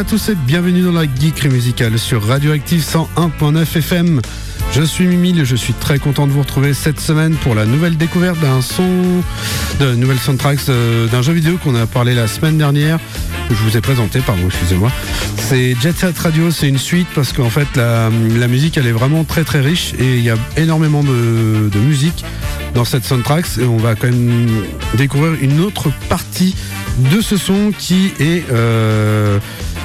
À tous et bienvenue dans la geekerie musicale sur Radioactive 101.9 FM. Je suis Mimile et je suis très content de vous retrouver cette semaine pour la nouvelle découverte d'un son, de nouvelle soundtracks euh, d'un jeu vidéo qu'on a parlé la semaine dernière, que je vous ai présenté, pardon, excusez-moi. C'est Jet Set Radio, c'est une suite parce qu'en fait la, musique elle est vraiment très très riche et il y a énormément de, musique dans cette soundtracks et on va quand même découvrir une autre partie de ce son qui est euh,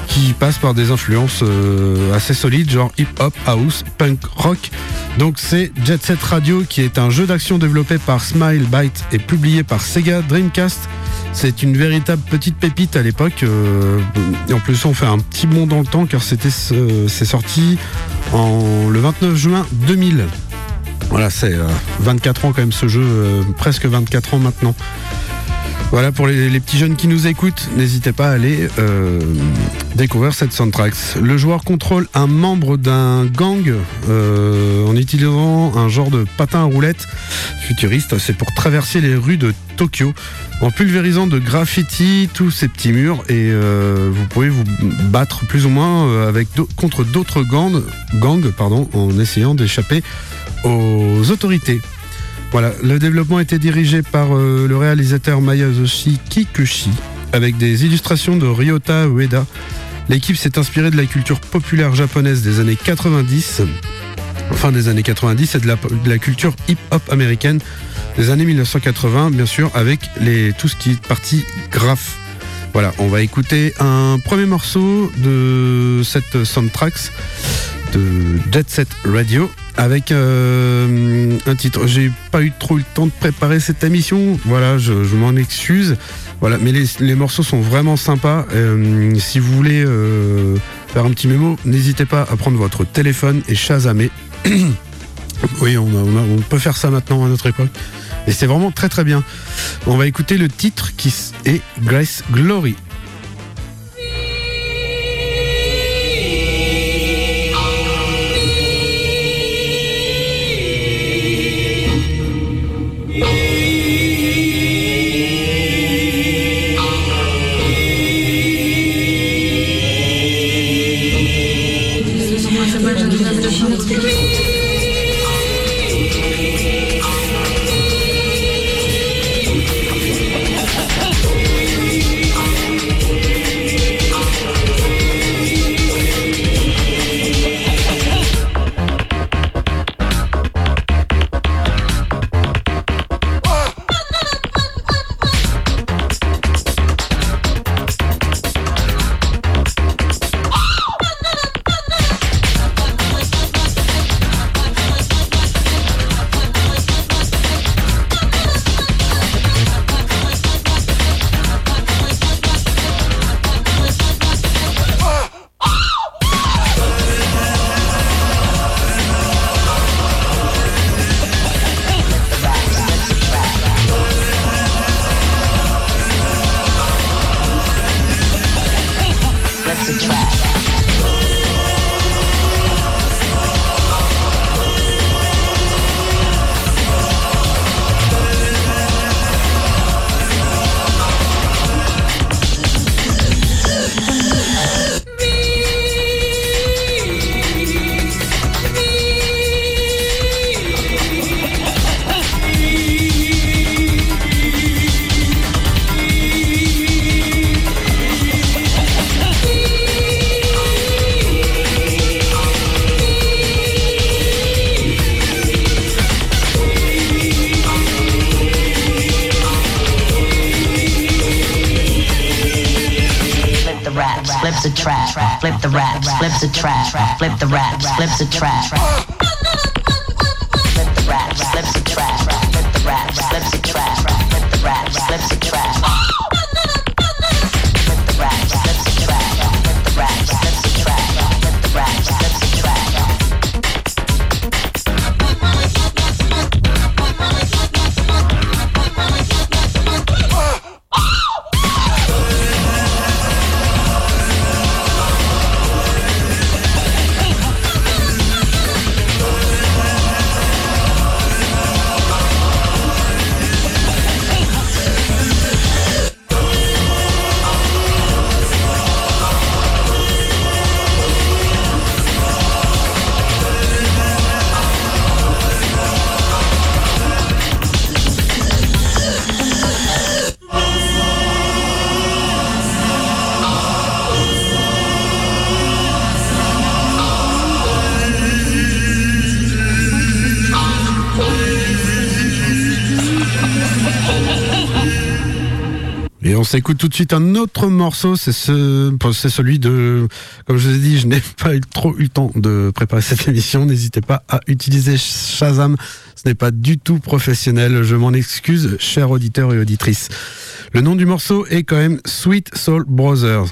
qui passe par des influences euh, assez solides, genre hip-hop, house, punk, rock. Donc c'est Jet Set Radio qui est un jeu d'action développé par Smile Byte et publié par Sega Dreamcast. C'est une véritable petite pépite à l'époque. Euh, en plus on fait un petit bond dans le temps car c'était c'est sorti en le 29 juin 2000. Voilà, c'est 24 ans quand même ce jeu, presque 24 ans maintenant. Voilà, pour les, petits jeunes qui nous écoutent, n'hésitez pas à aller euh, découvrir cette soundtrack. Le joueur contrôle un membre d'un gang euh, en utilisant un genre de patin à roulettes futuriste. C'est pour traverser les rues de Tokyo en pulvérisant de graffiti tous ces petits murs et euh, vous pouvez vous battre plus ou moins contre d'autres gangs, en essayant d'échapper aux autorités. Voilà, le développement a été dirigé par euh, le réalisateur Mayazoshi Kikuchi avec des illustrations de Ryota Ueda. L'équipe s'est inspirée de la culture populaire japonaise des années 90, fin des années 90 et de la, culture hip-hop américaine des années 1980, bien sûr, avec les, tout ce qui est partie graph. Voilà, on va écouter un premier morceau de cette soundtracks de Jet Set Radio avec euh, un titre. J'ai pas eu trop le temps de préparer cette émission. Voilà, je, m'en excuse. Voilà, mais les, morceaux sont vraiment sympas. Euh, si vous voulez euh, faire un petit mémo, n'hésitez pas à prendre votre téléphone et chasamer. oui, on, on, peut faire ça maintenant à notre époque. Et c'est vraiment très très bien. On va écouter le titre qui est Grace Glory. flip the rap, flip the trap, flip the rap, flip the trap. S'écoute tout de suite un autre morceau, c'est ce, c'est celui de, comme je vous ai dit, je n'ai pas eu trop eu le temps de préparer cette émission. N'hésitez pas à utiliser Shazam. Ce n'est pas du tout professionnel. Je m'en excuse, chers auditeurs et auditrices. Le nom du morceau est quand même Sweet Soul Brothers.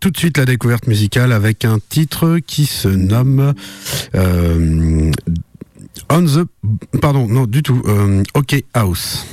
Tout de suite la découverte musicale avec un titre qui se nomme euh, On the pardon non du tout euh, OK House.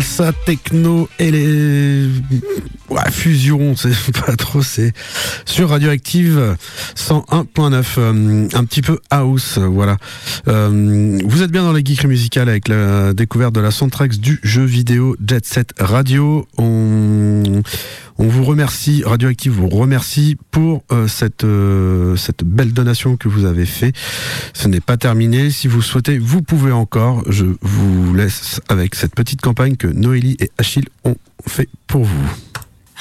Salsa techno et les fusion, c'est pas trop, c'est sur Radioactive 101.9, euh, un petit peu house, voilà. Euh, vous êtes bien dans la geekerie musicale avec la découverte de la soundtrack du jeu vidéo Jet Set Radio. On, vous remercie, Radioactive vous remercie pour euh, cette, cette belle donation que vous avez fait. Ce n'est pas terminé. Si vous souhaitez, vous pouvez encore. Je vous laisse avec cette petite campagne que Noélie et Achille ont fait pour vous.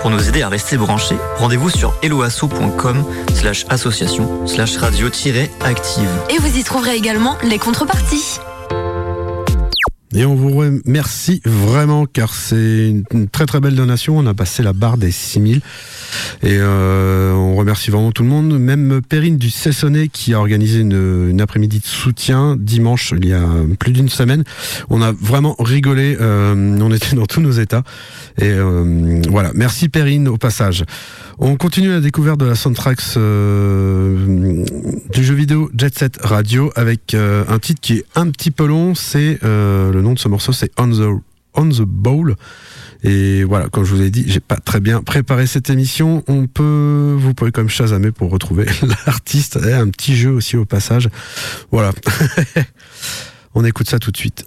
Pour nous aider à rester branchés, rendez-vous sur eloasso.com slash association slash radio-active. Et vous y trouverez également les contreparties. Et on vous remercie vraiment car c'est une très très belle donation. On a passé la barre des 6000 et euh, on remercie vraiment tout le monde. Même Perrine du Cessonnet qui a organisé une, après-midi de soutien dimanche il y a plus d'une semaine. On a vraiment rigolé. Euh, on était dans tous nos états. Et euh, voilà. Merci Perrine au passage. On continue la découverte de la soundtrack euh, du jeu vidéo Jet Set Radio avec un titre qui est un petit peu long. C'est le de ce morceau, c'est On the On the Bowl. Et voilà, comme je vous ai dit, j'ai pas très bien préparé cette émission. On peut, vous pouvez comme chasamer pour retrouver l'artiste. Un petit jeu aussi au passage. Voilà. On écoute ça tout de suite.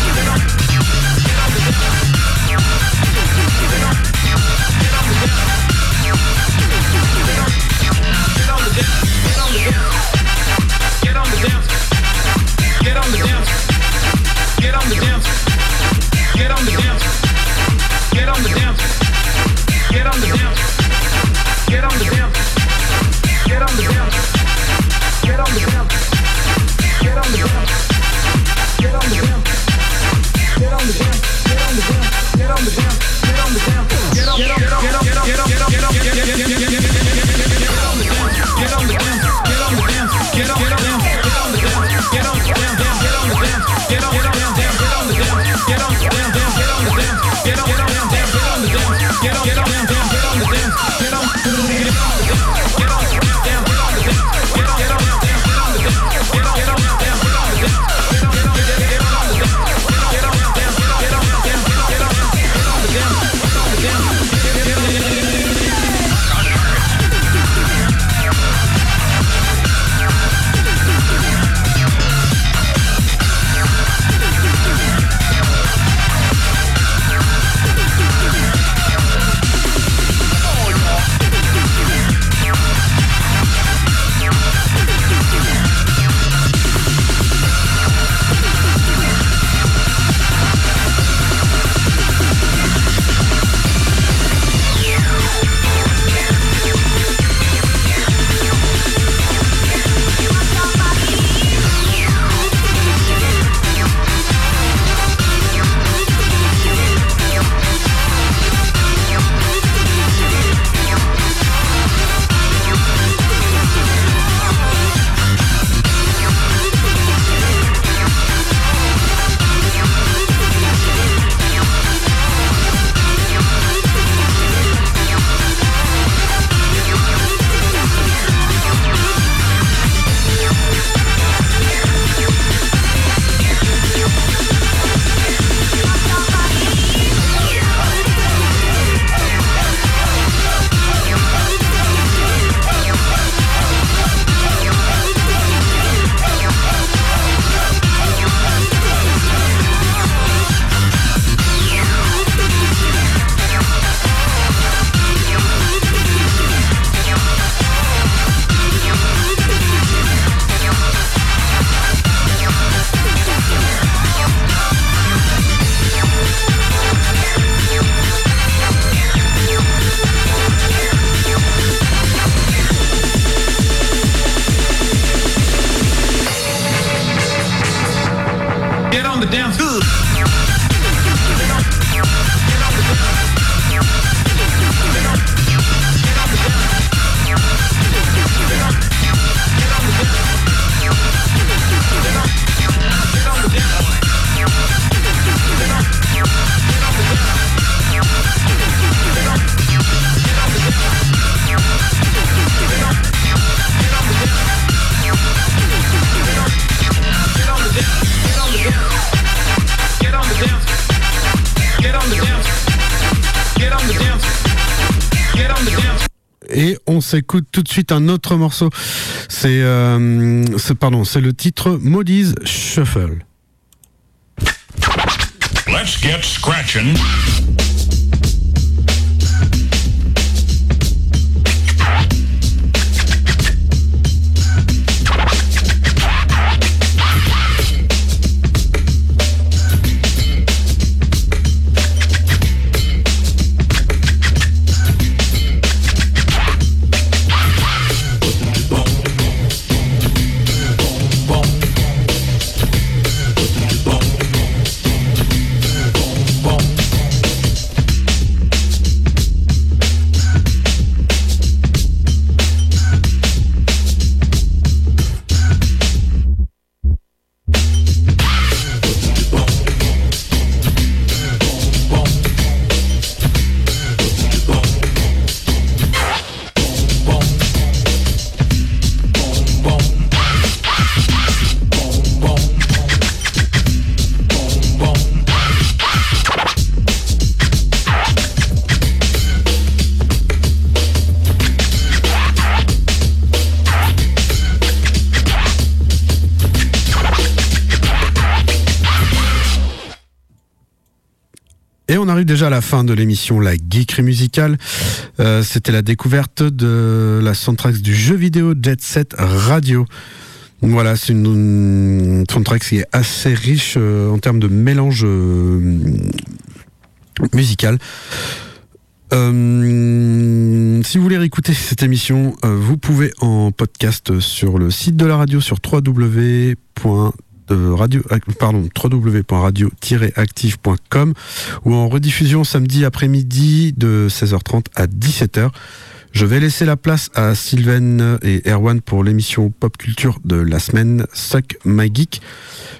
Et on s'écoute tout de suite un autre morceau. C'est, euh, pardon, c'est le titre Maudise Shuffle. Let's get scratching. Déjà la fin de l'émission La Geekerie musicale. Euh, C'était la découverte de la soundtrack du jeu vidéo Jet Set Radio. Voilà, c'est une, une soundtrack qui est assez riche euh, en termes de mélange euh, musical. Si vous voulez réécouter cette émission, vous pouvez en podcast sur le site de la radio sur www. De radio, pardon, www.radio-active.com ou en rediffusion samedi après-midi de 16h30 à 17h. Je vais laisser la place à Sylvain et Erwan pour l'émission Pop Culture de la semaine Suck My Geek.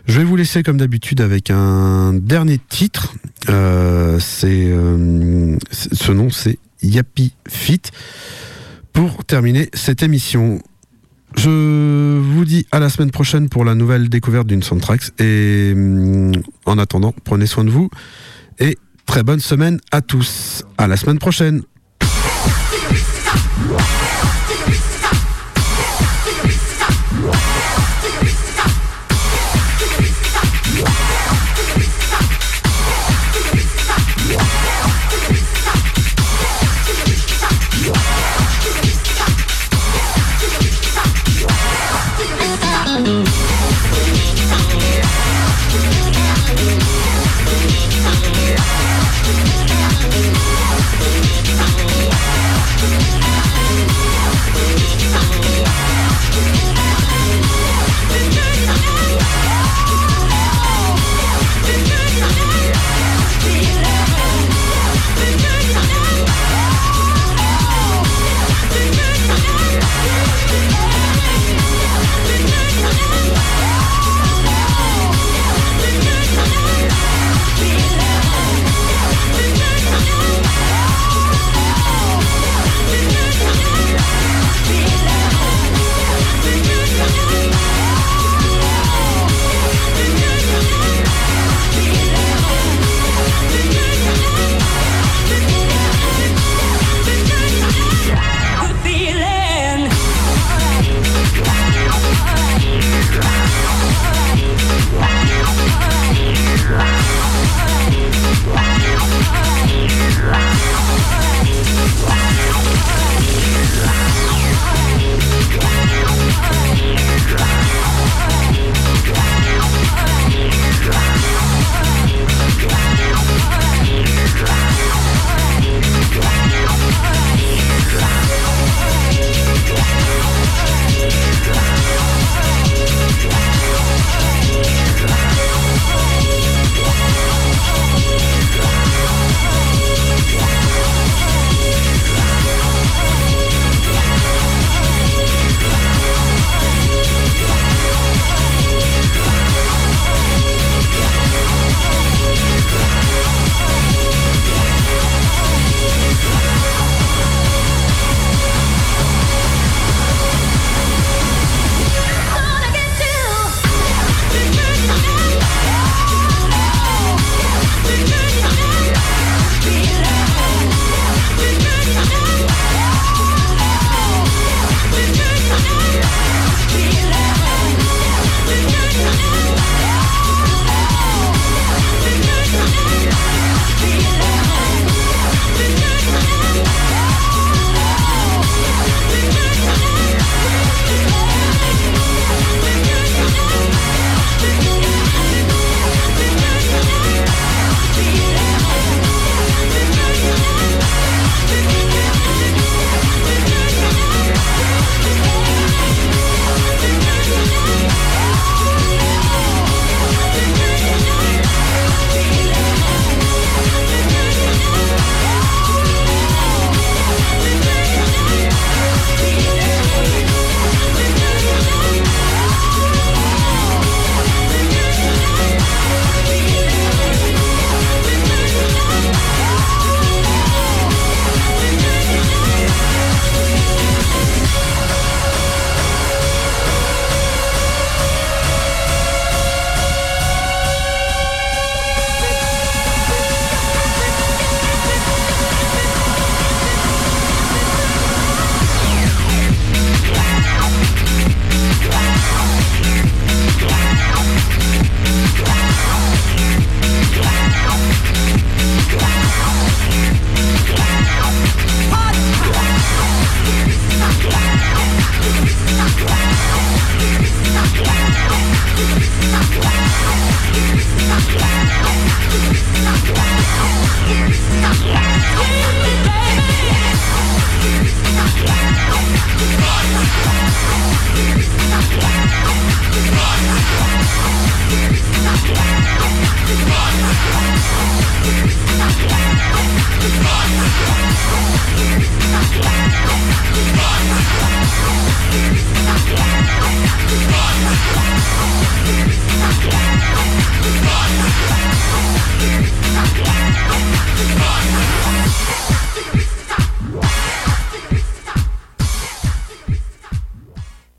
Je vais vous laisser comme d'habitude avec un dernier titre. Euh, euh, c'est- ce nom c'est Yappy Fit. Pour terminer cette émission, je vous dis à la semaine prochaine pour la nouvelle découverte d'une soundtrack. Et hum, en attendant, prenez soin de vous et très bonne semaine à tous. À la semaine prochaine.